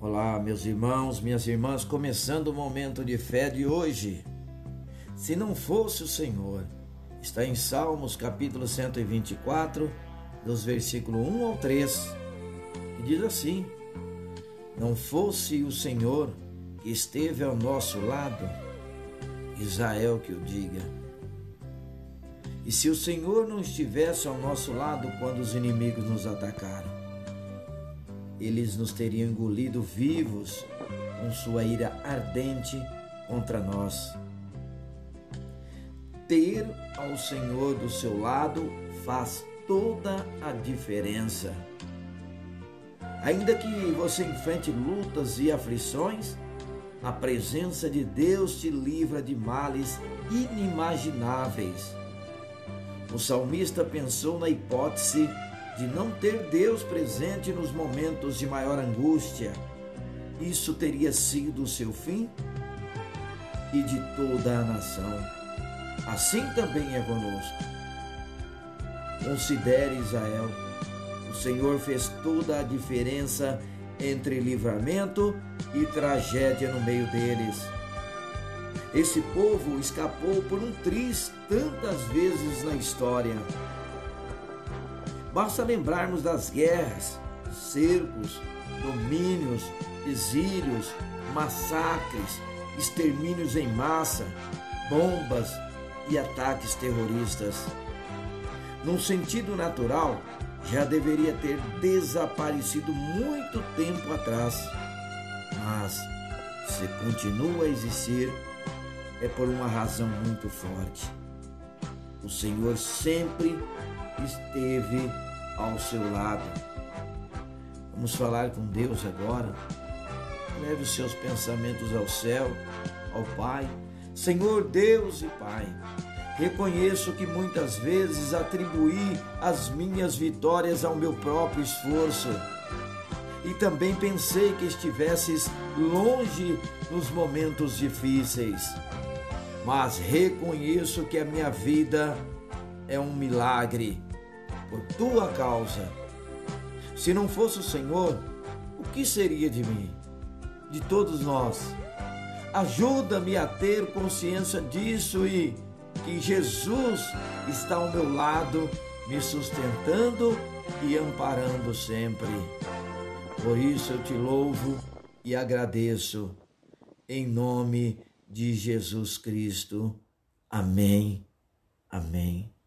Olá, meus irmãos, minhas irmãs, começando o momento de fé de hoje. Se não fosse o Senhor, está em Salmos capítulo 124, dos versículos 1 ao 3, e diz assim: Não fosse o Senhor que esteve ao nosso lado, Israel que o diga. E se o Senhor não estivesse ao nosso lado quando os inimigos nos atacaram, eles nos teriam engolido vivos com sua ira ardente contra nós. Ter ao Senhor do seu lado faz toda a diferença. Ainda que você enfrente lutas e aflições, a presença de Deus te livra de males inimagináveis. O salmista pensou na hipótese de não ter Deus presente nos momentos de maior angústia. Isso teria sido o seu fim e de toda a nação. Assim também é conosco. Considere Israel. O Senhor fez toda a diferença entre livramento e tragédia no meio deles. Esse povo escapou por um triz tantas vezes na história Basta lembrarmos das guerras, cercos, domínios, exílios, massacres, extermínios em massa, bombas e ataques terroristas. Num sentido natural, já deveria ter desaparecido muito tempo atrás. Mas, se continua a existir, é por uma razão muito forte. O Senhor sempre esteve ao seu lado. Vamos falar com Deus agora. Leve os seus pensamentos ao céu, ao Pai. Senhor Deus e Pai, reconheço que muitas vezes atribuí as minhas vitórias ao meu próprio esforço. E também pensei que estivesses longe nos momentos difíceis. Mas reconheço que a minha vida é um milagre por tua causa. Se não fosse o Senhor, o que seria de mim? De todos nós. Ajuda-me a ter consciência disso e que Jesus está ao meu lado, me sustentando e amparando sempre. Por isso eu te louvo e agradeço. Em nome de Jesus Cristo. Amém. Amém